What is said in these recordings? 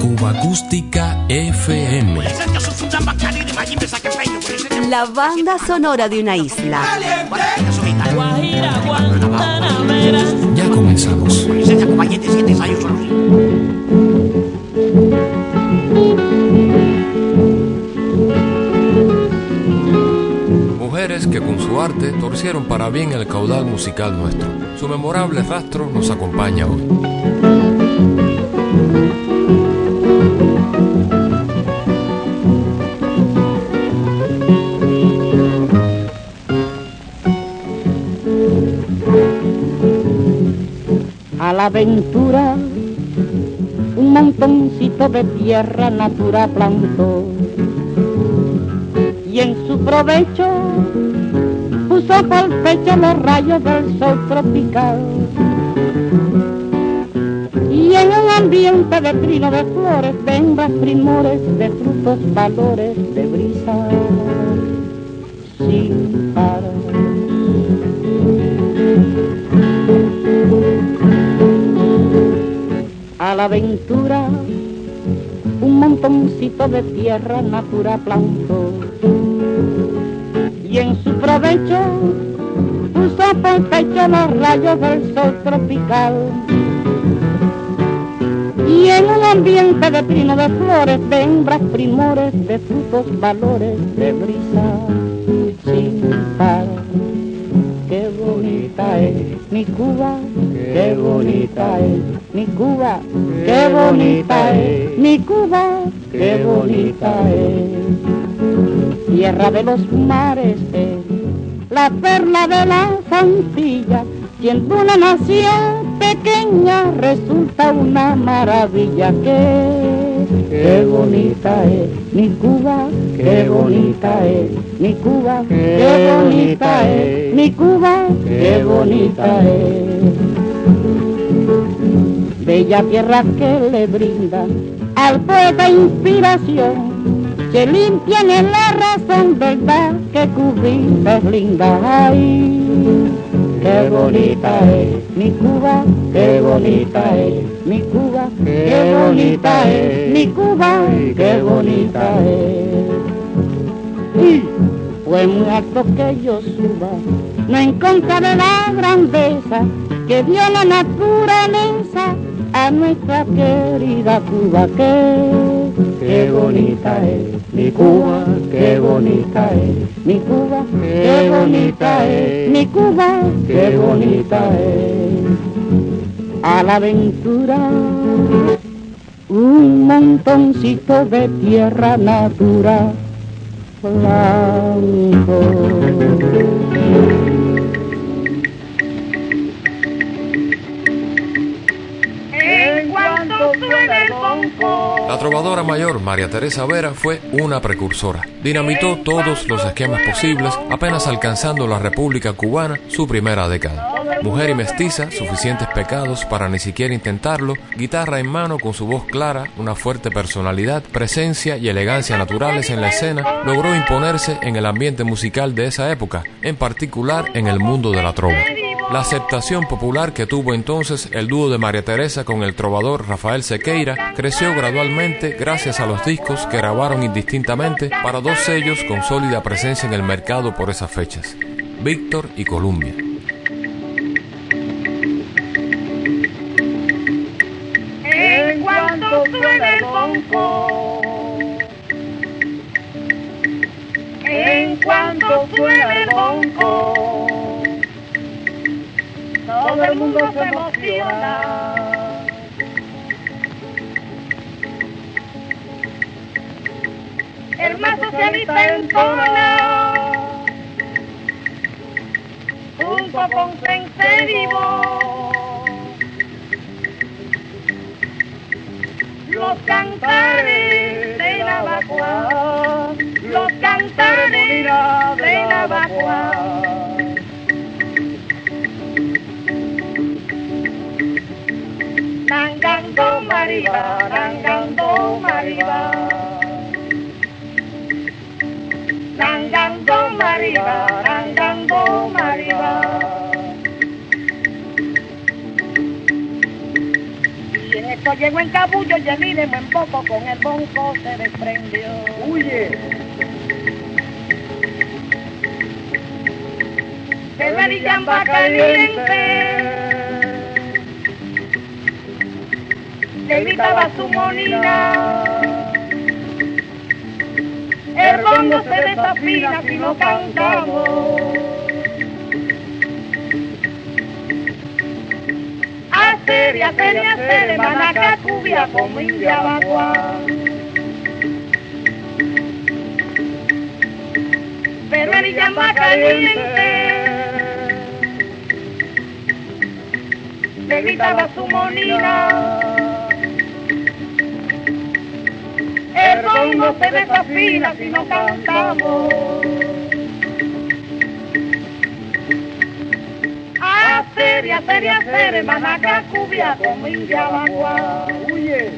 Cuba Acústica FM. La banda sonora de una isla. Ya comenzamos. Mujeres que con su arte torcieron para bien el caudal musical nuestro. Su memorable rastro nos acompaña hoy. Aventura. Un montoncito de tierra natural plantó. Y en su provecho puso por pecho los rayos del sol tropical. Y en un ambiente de trino de flores, de hembras primores, de frutos, valores, de brisa la aventura un montoncito de tierra natural plantó y en su provecho puso por pecho los rayos del sol tropical y en un ambiente de trino de flores, de hembras primores, de frutos, valores, de brisa sin par. Qué bonita es mi Cuba, qué bonita es mi Cuba, qué bonita es. mi Cuba, qué bonita es. Tierra de los mares es la perla de la Santilla, siendo una nación pequeña resulta una maravilla que qué bonita es. mi Cuba, qué bonita es. mi Cuba, qué bonita es. mi Cuba, qué bonita es. Bella tierra que le brinda al poeta inspiración, se limpia en la razón, verdad que cubrirse es linda. Ay, qué bonita es mi Cuba, qué bonita es mi Cuba, qué bonita es mi Cuba, qué bonita es. Y fue muy alto que yo suba, no en contra de la grandeza que dio la naturaleza a nuestra querida Cuba, que qué bonita es mi Cuba, qué bonita es mi Cuba, qué bonita es mi Cuba, qué bonita es. A la aventura un montoncito de tierra natural blanco. La trovadora mayor María Teresa Vera fue una precursora. Dinamitó todos los esquemas posibles, apenas alcanzando la República Cubana su primera década. Mujer y mestiza, suficientes pecados para ni siquiera intentarlo, guitarra en mano con su voz clara, una fuerte personalidad, presencia y elegancia naturales en la escena, logró imponerse en el ambiente musical de esa época, en particular en el mundo de la trova. La aceptación popular que tuvo entonces el dúo de María Teresa con el trovador Rafael Sequeira creció gradualmente gracias a los discos que grabaron indistintamente para dos sellos con sólida presencia en el mercado por esas fechas, Víctor y Columbia. En cuanto en cuanto todo el mundo se emociona. El más socialista entona, junto con Sense Vivo. Los cantares de vacua, los cantares de la vacua. Nangando mariba, nangando mariba. Nangando mariba, nangando mariba. Y en esto llegó en cabullo y el idemo en poco con el bonco se desprendió. Huye. Se va caliente. Le gritaba su monina. El bongo se desafina si no cantamos. Hacer y hacer y hacer, manaca cubia como india bagua. Pero el llama caliente. Le gritaba su monina. Bongo se desafina si no cantamos. Hacer y hacer y hacer, manaca cubia como india bagua. Huye.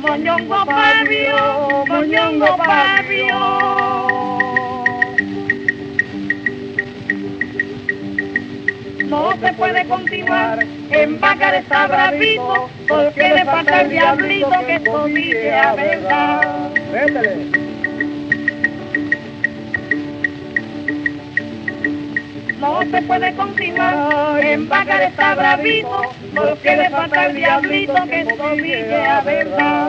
Moñongo Fabio, Moñongo Fabio. No se puede continuar, en Bácar está bravito, porque le falta el diablito que dice a verdad. No se puede continuar, en Bácar está bravito, porque le falta el diablito que dice a verdad.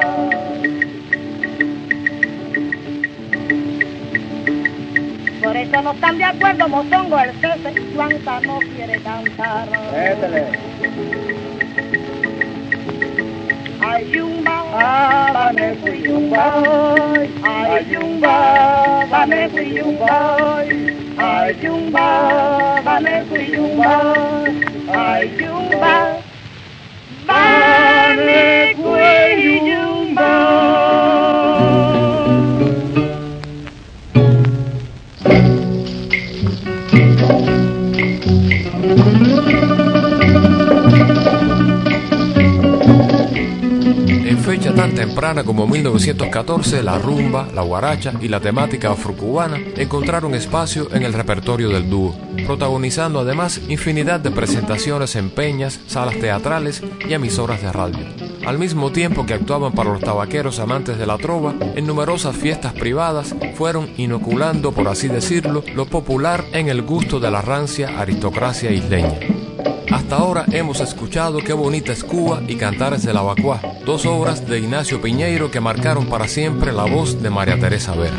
Por eso no están de acuerdo Mozongo, el cese, Juanza no quiere cantar. Métele. Ay, yumba, Ah, dame fui yumba. Ay, yumba, dame fui yumba. Ay, yumba, dame fui yumba. Ay, yumba, dame fui temprana como 1914, la rumba, la guaracha y la temática afrocubana encontraron espacio en el repertorio del dúo, protagonizando además infinidad de presentaciones en peñas, salas teatrales y emisoras de radio. Al mismo tiempo que actuaban para los tabaqueros amantes de la trova, en numerosas fiestas privadas fueron inoculando, por así decirlo, lo popular en el gusto de la rancia aristocracia isleña. Hasta ahora hemos escuchado Qué bonita es Cuba y Cantares de la Bacuá, dos obras de Ignacio Piñeiro que marcaron para siempre la voz de María Teresa Vera.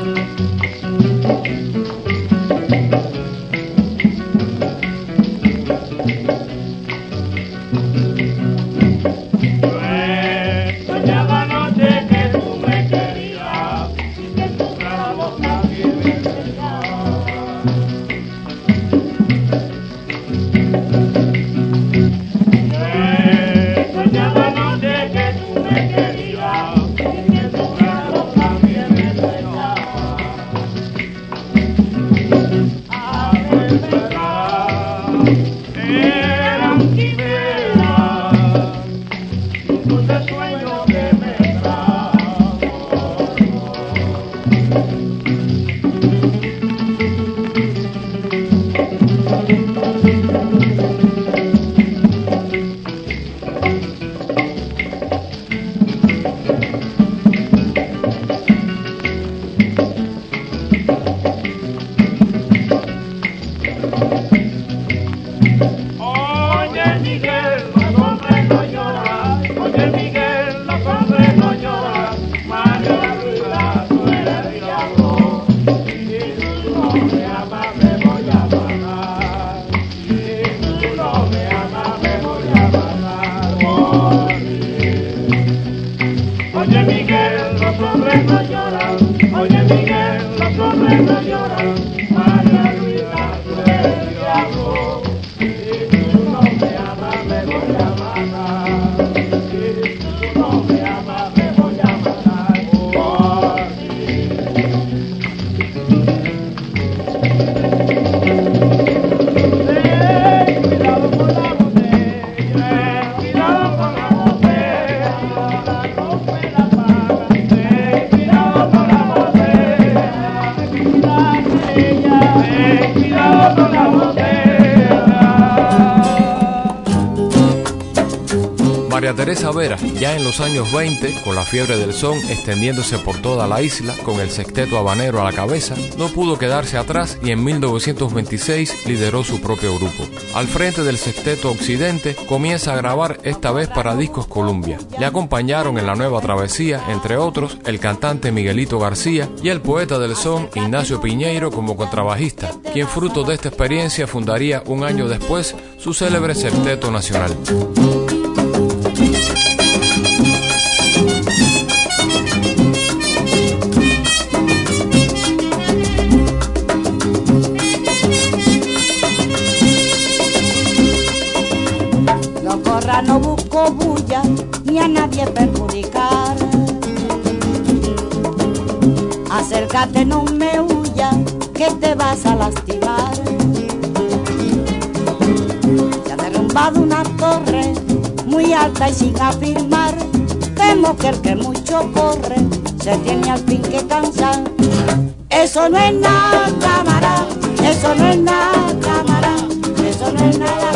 En los años 20, con la fiebre del son extendiéndose por toda la isla, con el sexteto habanero a la cabeza, no pudo quedarse atrás y en 1926 lideró su propio grupo. Al frente del sexteto Occidente, comienza a grabar esta vez para Discos Columbia. Le acompañaron en la nueva travesía, entre otros, el cantante Miguelito García y el poeta del son Ignacio Piñeiro como contrabajista, quien fruto de esta experiencia fundaría un año después su célebre Sexteto Nacional. Acércate, no me huya, que te vas a lastimar. Se ha derrumbado una torre muy alta y sin afirmar. Temo que el que mucho corre se tiene al fin que cansar. Eso no es nada, cámara, eso no es nada, cámara, eso no es nada,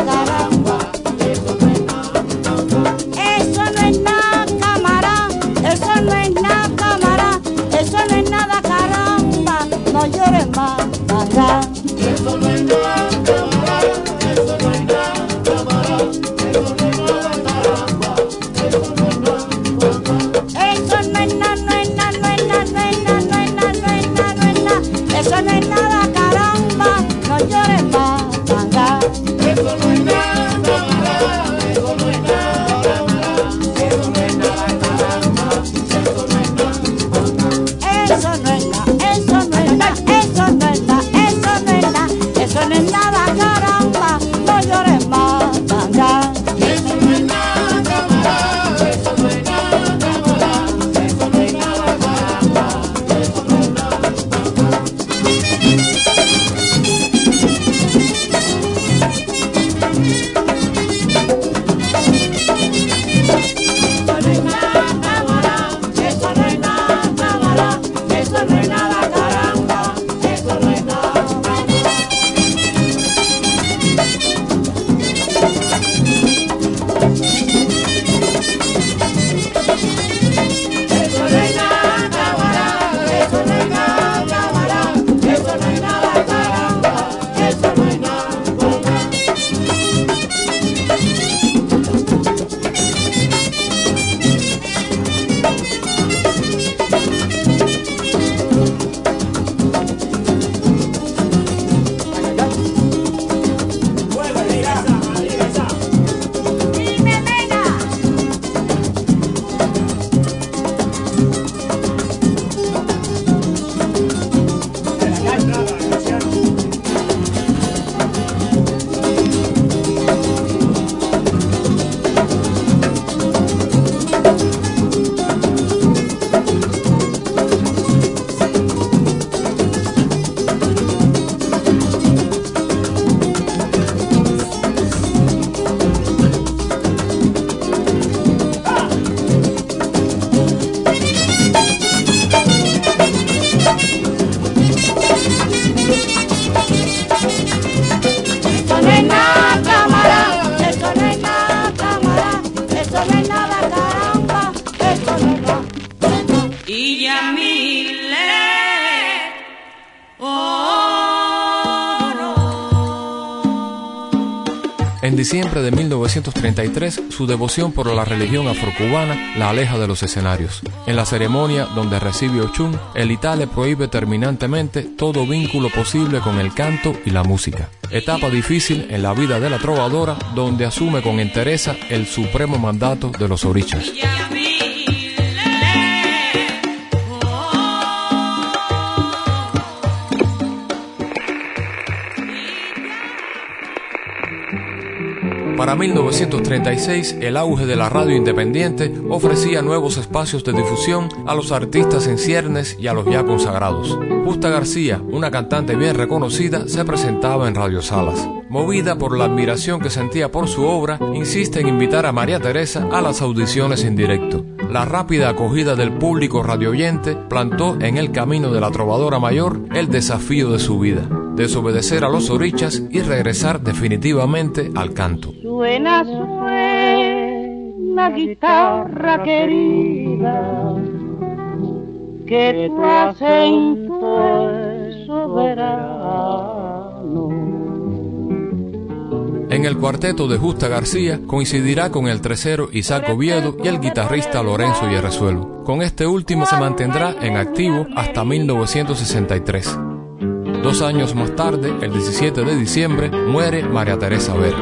diciembre de 1933, su devoción por la religión afrocubana la aleja de los escenarios. En la ceremonia donde recibe Ochun, el Ita le prohíbe terminantemente todo vínculo posible con el canto y la música. Etapa difícil en la vida de la trovadora, donde asume con entereza el supremo mandato de los orichas. Para 1936, el auge de la radio independiente ofrecía nuevos espacios de difusión a los artistas en ciernes y a los ya consagrados. Justa García, una cantante bien reconocida, se presentaba en radiosalas. Movida por la admiración que sentía por su obra, insiste en invitar a María Teresa a las audiciones en directo. La rápida acogida del público radioyente plantó en el camino de la trovadora mayor el desafío de su vida, desobedecer a los orichas y regresar definitivamente al canto. Suena, suena guitarra querida, que tu acento es soberano. En el cuarteto de Justa García coincidirá con el tercero Isaac Oviedo y el guitarrista Lorenzo Yerresuelo. Con este último se mantendrá en activo hasta 1963. Dos años más tarde, el 17 de diciembre, muere María Teresa Vera.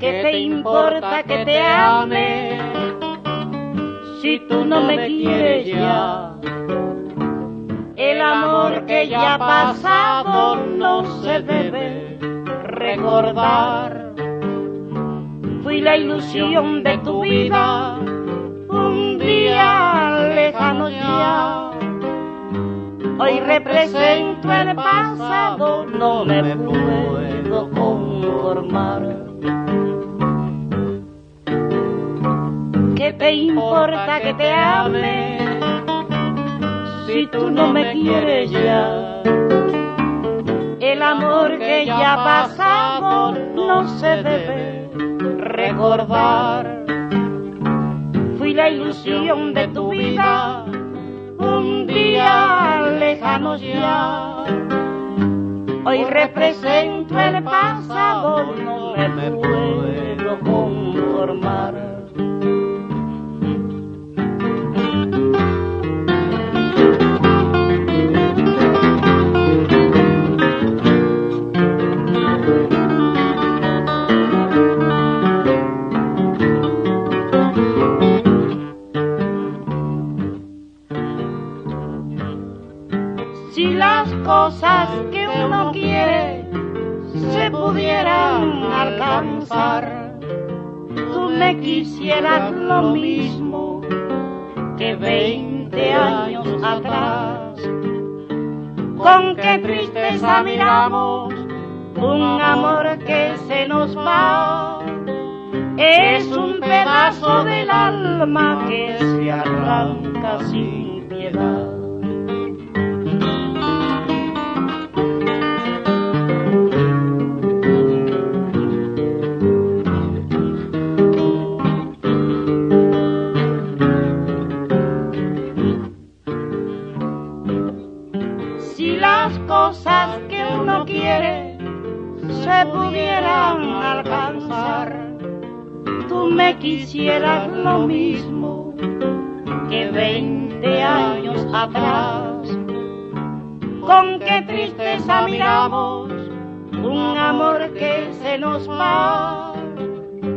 ¿Qué te importa que te ame si tú no me quieres la ilusión de tu vida, un día lejano ya. Hoy represento el pasado, no me puedo conformar. ¿Qué te importa que te ame si tú no me quieres ya? El amor que ya ha pasado no se debe recordar. Fui la ilusión de tu vida, un día lejano ya. Hoy represento el pasado, no me puedo conformar. Uno quiere se pudieran alcanzar, tú me quisieras lo mismo que veinte años atrás. Con qué tristeza miramos un amor que se nos va. Es un pedazo del alma que se arranca sin piedad. Pudieran alcanzar, tú me quisieras lo mismo que veinte años atrás. Con qué tristeza miramos un amor que se nos va.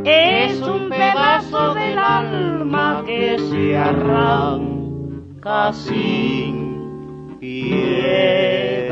Es un pedazo del alma que se arranca sin piedad.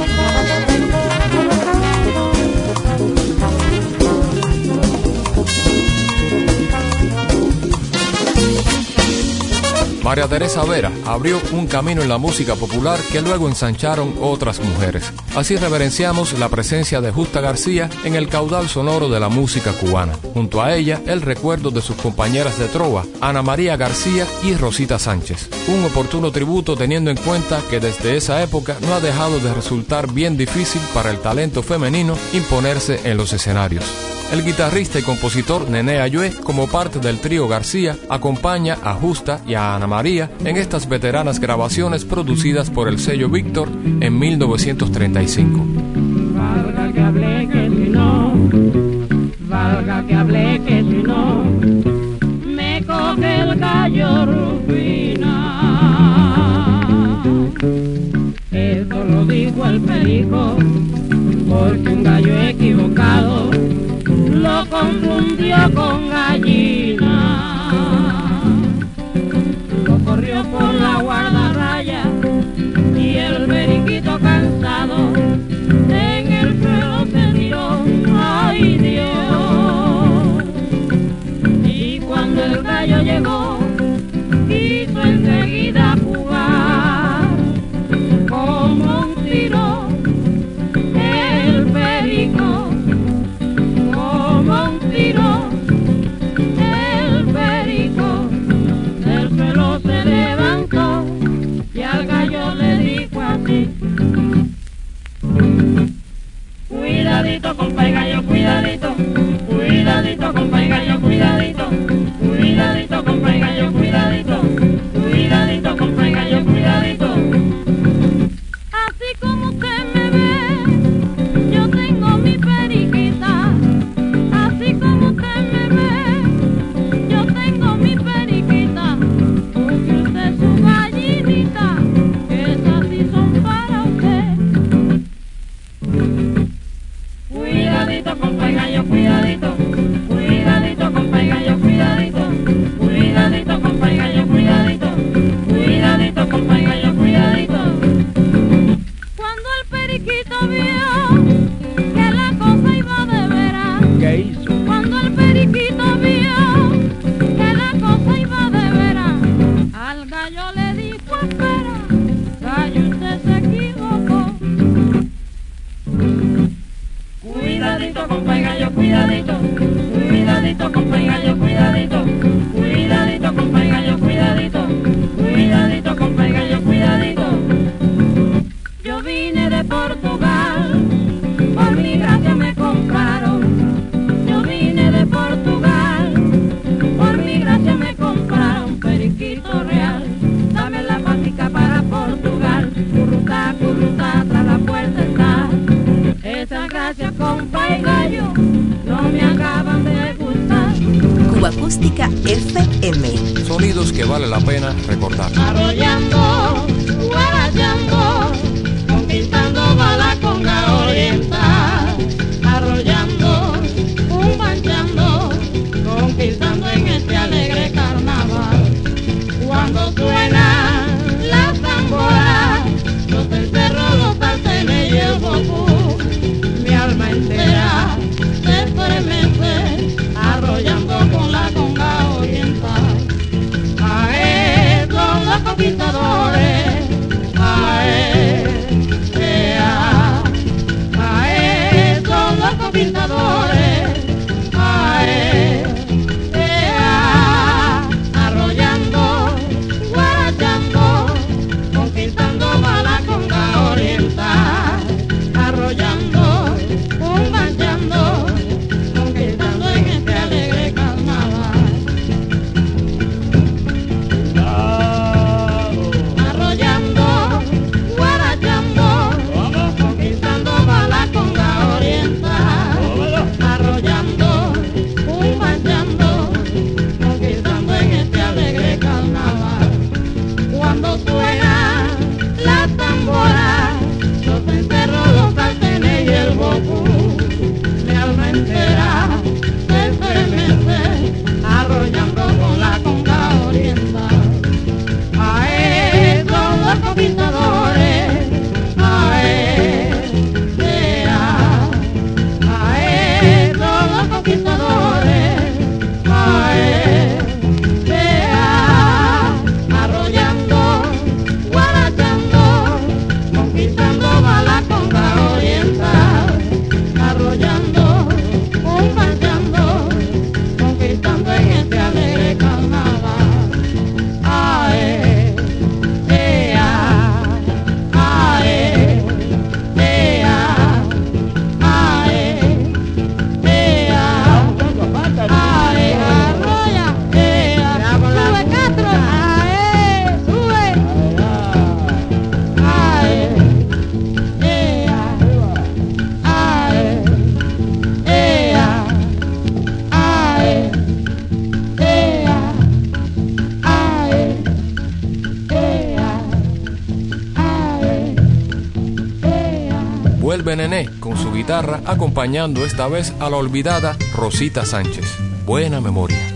María Teresa Vera abrió un camino en la música popular que luego ensancharon otras mujeres. Así reverenciamos la presencia de Justa García en el caudal sonoro de la música cubana. Junto a ella, el recuerdo de sus compañeras de trova, Ana María García y Rosita Sánchez. Un oportuno tributo teniendo en cuenta que desde esa época no ha dejado de resultar bien difícil para el talento femenino imponerse en los escenarios. El guitarrista y compositor Nene Ayue, como parte del trío García, acompaña a Justa y a Ana María en estas veteranas grabaciones producidas por el sello Víctor en 1935. Valga que hable que si no, valga que que si no, me coge el gallo rufina. Eso lo dijo el perico, porque un gallo equivocado lo confundió con gallina. Lo corrió por la guardarraya compañero. Benené con su guitarra acompañando esta vez a la olvidada Rosita Sánchez. Buena memoria.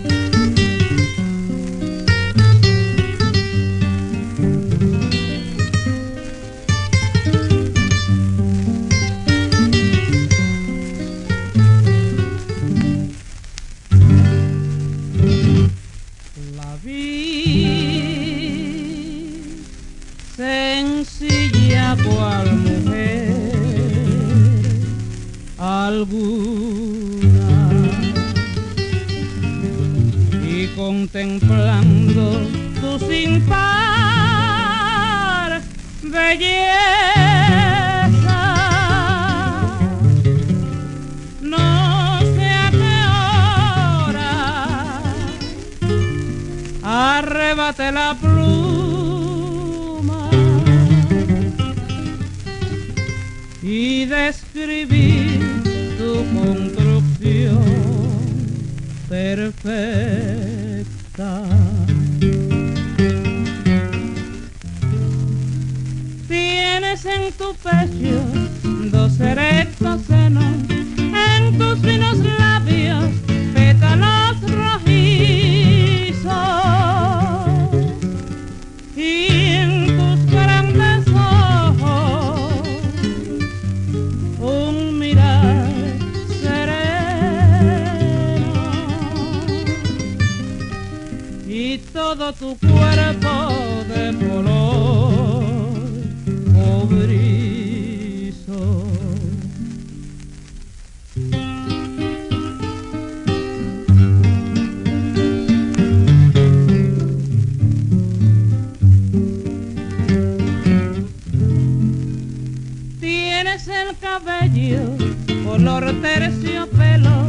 tienes el cabello color terciopelo.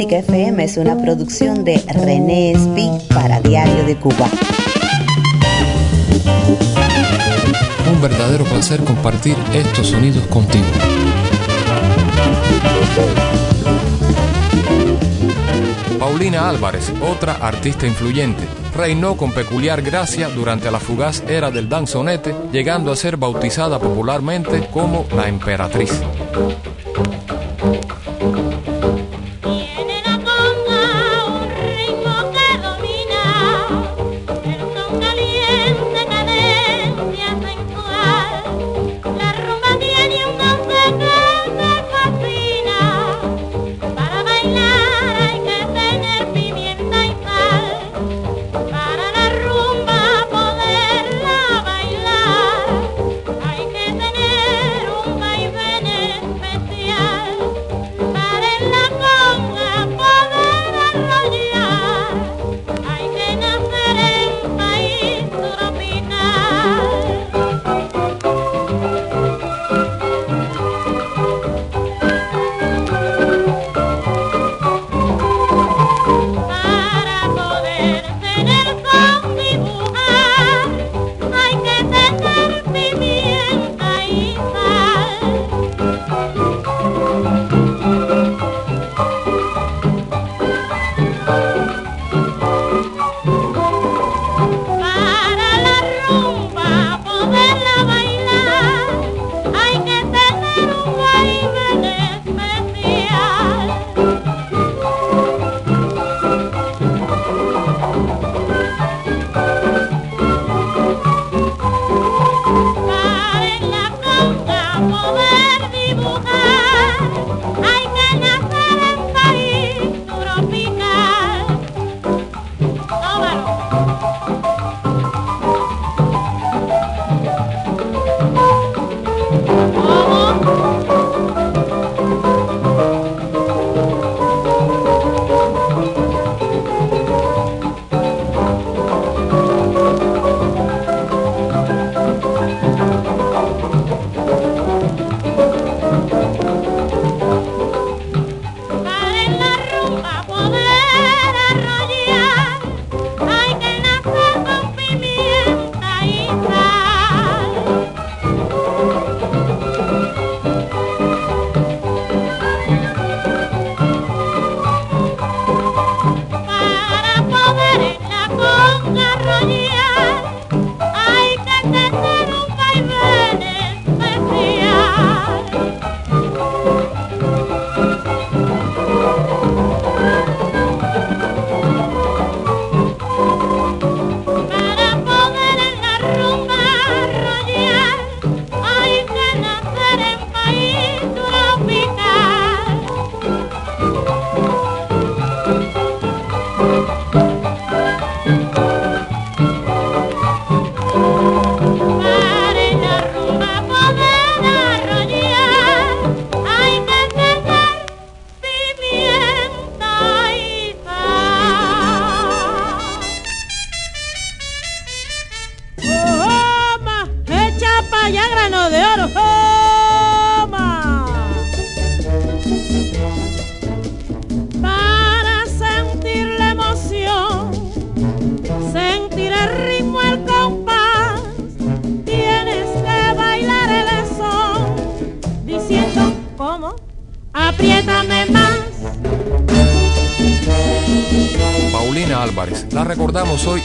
Caótica FM es una producción de René Speak para Diario de Cuba. Un verdadero placer compartir estos sonidos contigo. Paulina Álvarez, otra artista influyente, reinó con peculiar gracia durante la fugaz era del danzonete, llegando a ser bautizada popularmente como la emperatriz.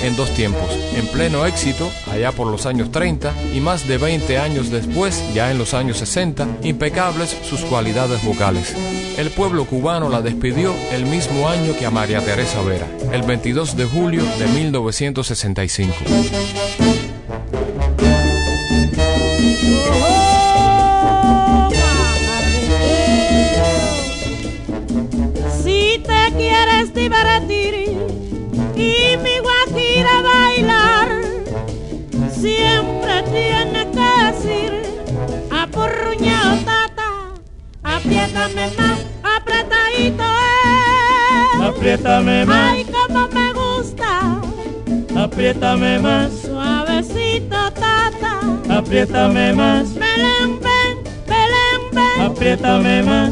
En dos tiempos, en pleno éxito, allá por los años 30, y más de 20 años después, ya en los años 60, impecables sus cualidades vocales. El pueblo cubano la despidió el mismo año que a María Teresa Vera, el 22 de julio de 1965. Apriétame más, apretadito eh. Apriétame más, Ay, como me gusta, apriétame más, suavecito tata, apriétame más, belén ven, belén ven. apriétame más.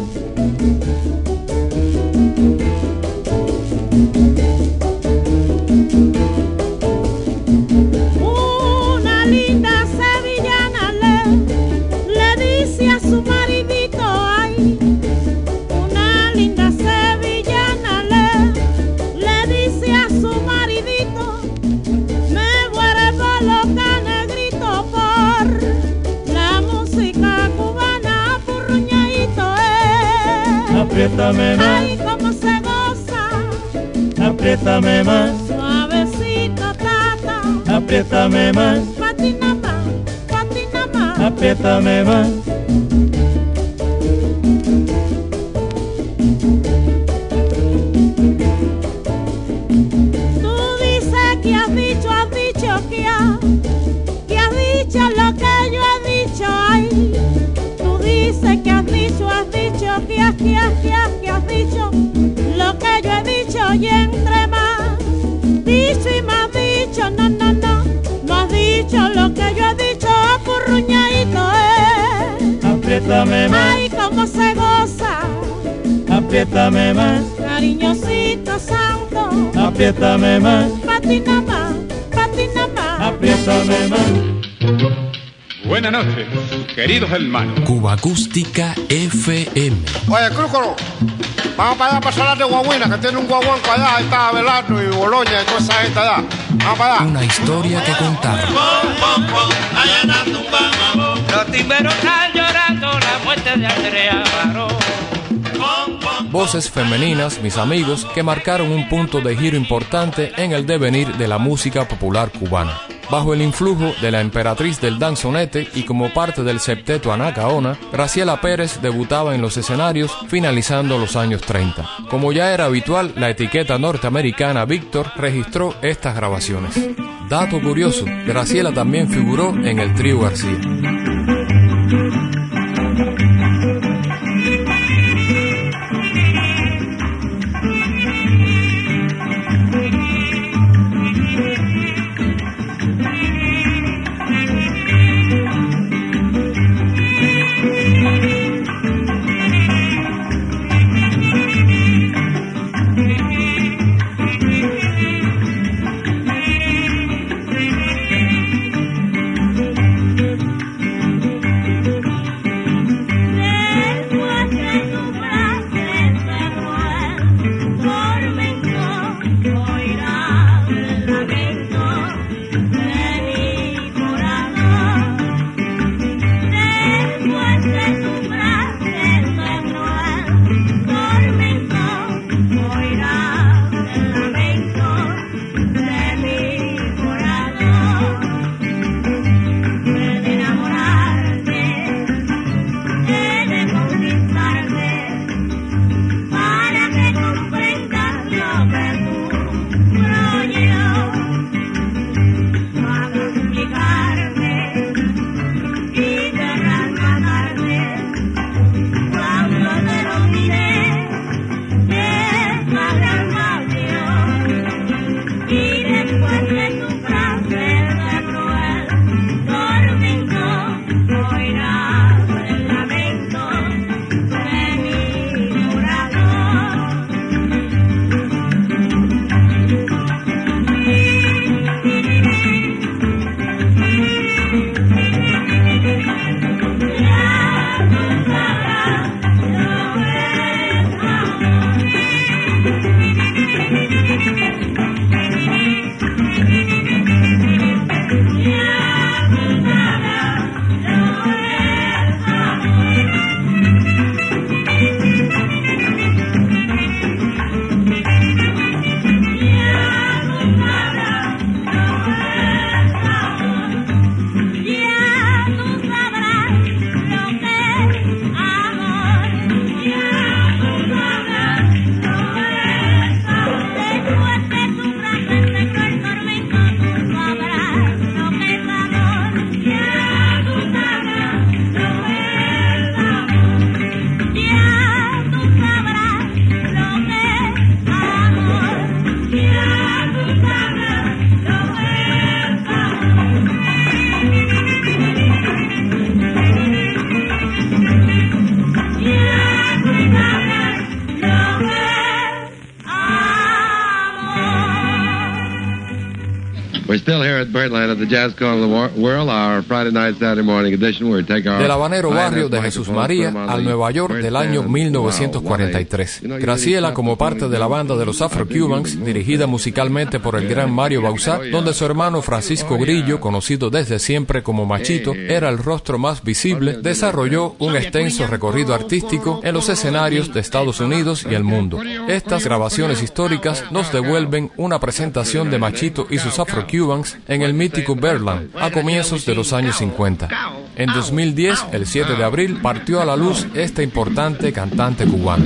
Apriétame más, Ay, cómo se goza, apriétame más, suavecito tata, apriétame más, patina más, patina más. apriétame más. Dicho lo que yo he dicho, apurruñadito, eh. Apriétame más, Ay, cómo se goza, apriétame más, cariñosito santo, apriétame más, patina más, patina más. apriétame más. Buenas noches, queridos hermanos. Cuba Acústica FM. Oye, Crúcolo, vamos para allá para Salar de Guaguina, que tiene un guaguanco allá, ahí está Abelardo y Boloña y toda esa gente allá. Vamos para allá. Una historia que contar. Los timberos están llorando la muerte de Andrea Barón. Voces femeninas, mis amigos, que marcaron un punto de giro importante en el devenir de la música popular cubana. Bajo el influjo de la emperatriz del danzonete y como parte del septeto Anacaona, Graciela Pérez debutaba en los escenarios finalizando los años 30. Como ya era habitual, la etiqueta norteamericana Victor registró estas grabaciones. Dato curioso, Graciela también figuró en el trío García. Del habanero barrio de Jesús María al Nueva York del año 1943. Graciela como parte de la banda de los Afro-Cubans, dirigida musicalmente por el gran Mario Bausá, donde su hermano Francisco Grillo, conocido desde siempre como Machito, era el rostro más visible, desarrolló un extenso recorrido artístico en los escenarios de Estados Unidos y el mundo. Estas grabaciones históricas nos devuelven una presentación de Machito y sus Afro-Cubans en el mítico Berland a comienzos de los años 50. En 2010, el 7 de abril, partió a la luz este importante cantante cubano.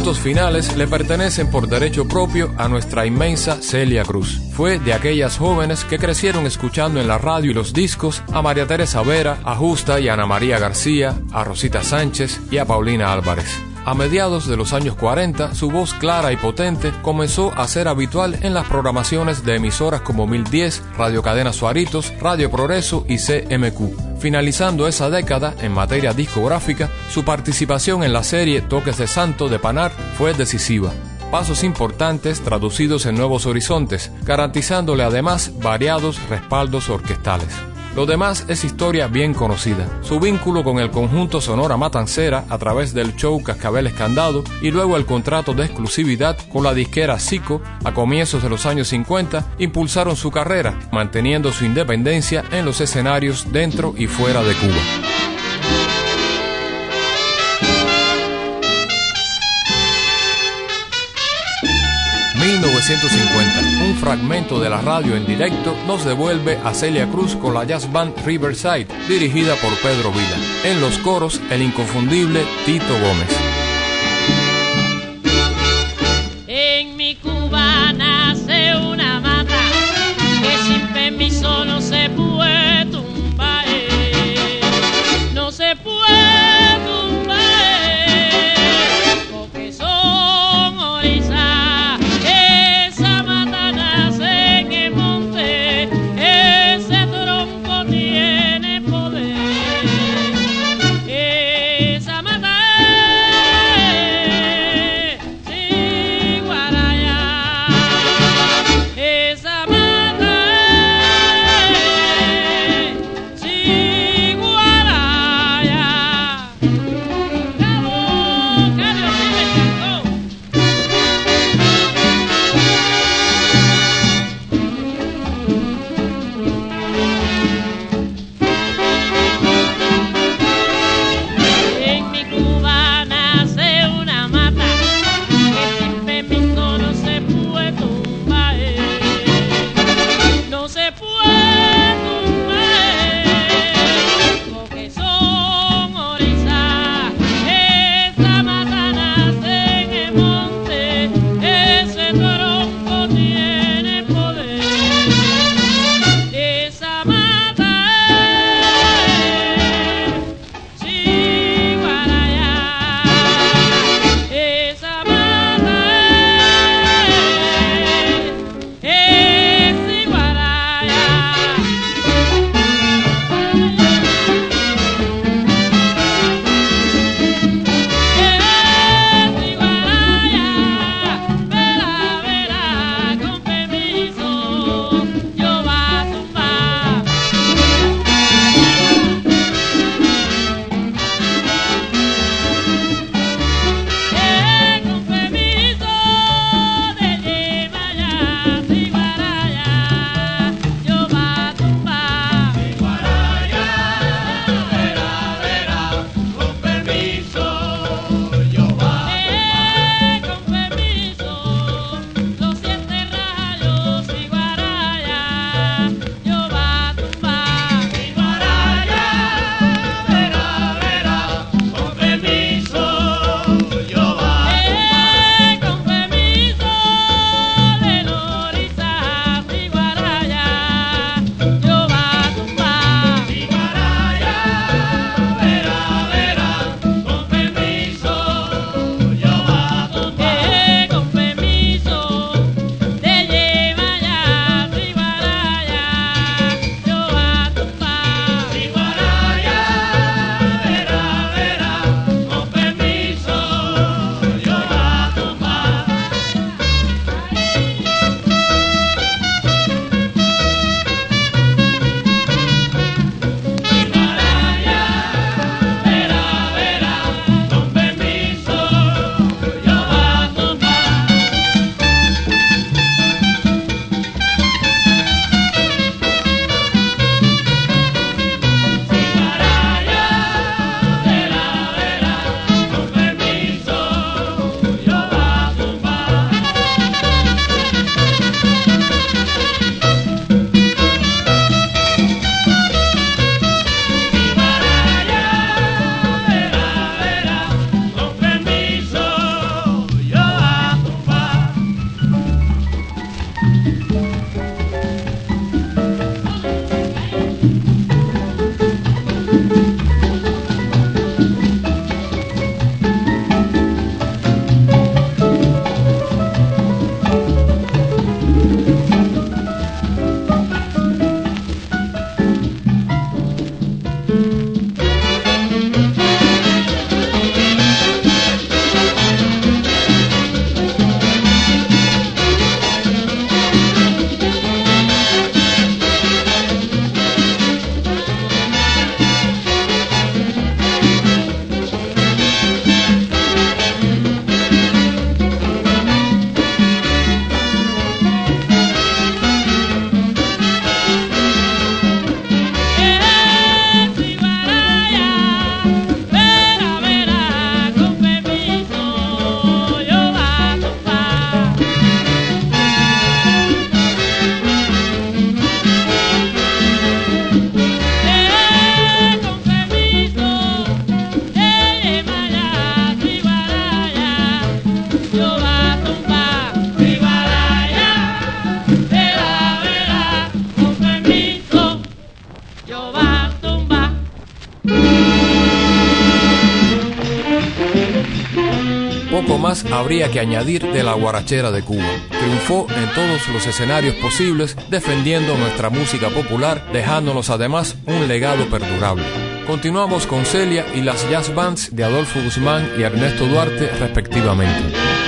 Minutos finales le pertenecen por derecho propio a nuestra inmensa Celia Cruz. Fue de aquellas jóvenes que crecieron escuchando en la radio y los discos a María Teresa Vera, a Justa y Ana María García, a Rosita Sánchez y a Paulina Álvarez. A mediados de los años 40, su voz clara y potente comenzó a ser habitual en las programaciones de emisoras como 1010, Radio Cadena Suaritos, Radio Progreso y CMQ. Finalizando esa década en materia discográfica, su participación en la serie Toques de Santo de Panar fue decisiva. pasos importantes traducidos en nuevos horizontes, garantizándole además variados respaldos orquestales. Lo demás es historia bien conocida. Su vínculo con el conjunto Sonora Matancera a través del show Cascabel Escandado y luego el contrato de exclusividad con la disquera Zico a comienzos de los años 50 impulsaron su carrera, manteniendo su independencia en los escenarios dentro y fuera de Cuba. 1950, un fragmento de la radio en directo nos devuelve a Celia Cruz con la jazz band Riverside, dirigida por Pedro Vila. En los coros, el inconfundible Tito Gómez. habría que añadir de la guarachera de Cuba. Triunfó en todos los escenarios posibles defendiendo nuestra música popular, dejándonos además un legado perdurable. Continuamos con Celia y las jazz bands de Adolfo Guzmán y Ernesto Duarte respectivamente.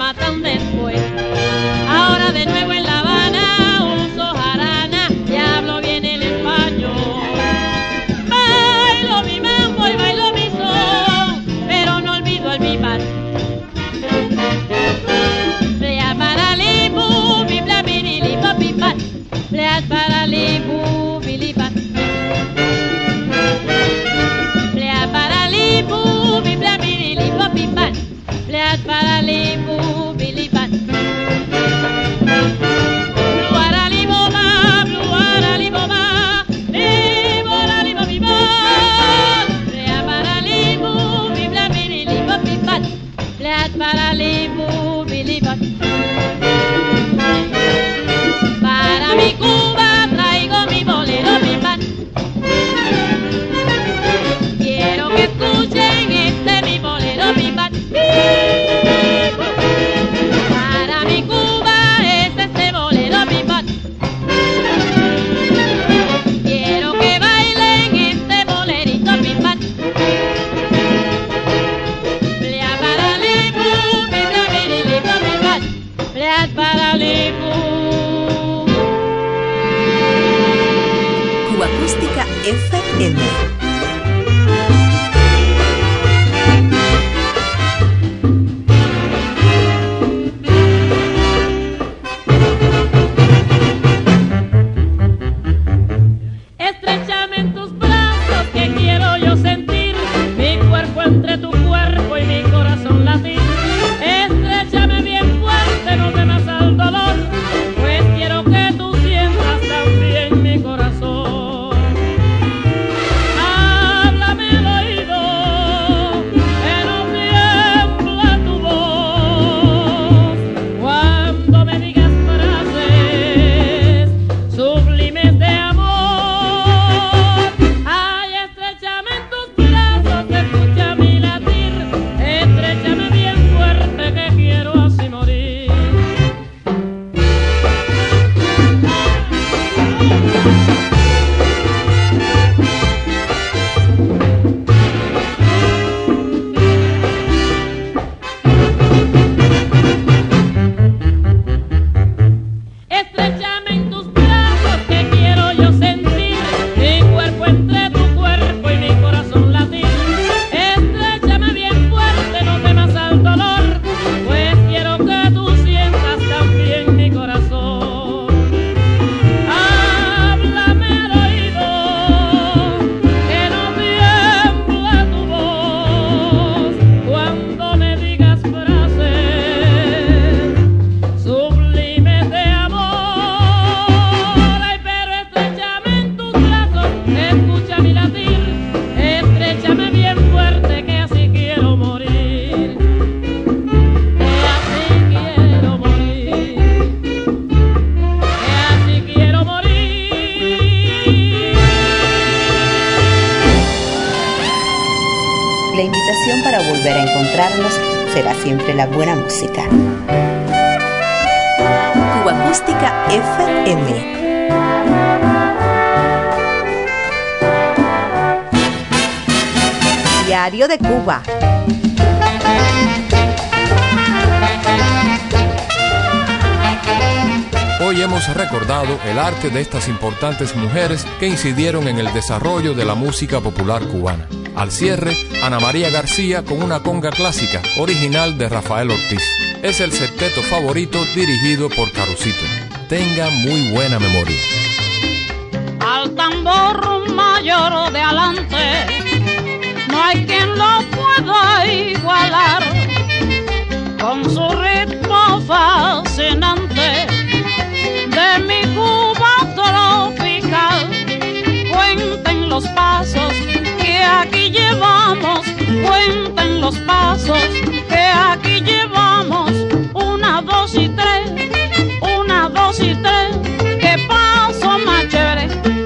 mata un Diario de Cuba. Hoy hemos recordado el arte de estas importantes mujeres que incidieron en el desarrollo de la música popular cubana. Al cierre, Ana María García con una conga clásica, original de Rafael Ortiz. Es el septeto favorito dirigido por Carucito. Tenga muy buena memoria. Al tambor mayor de adelante, no hay quien lo pueda igualar con su ritmo fascinante de mi Cuba tropical. Cuenten los pasos que aquí llevamos, cuenten los pasos que aquí llevamos, una, dos y tres, una, dos y tres, que paso más chévere.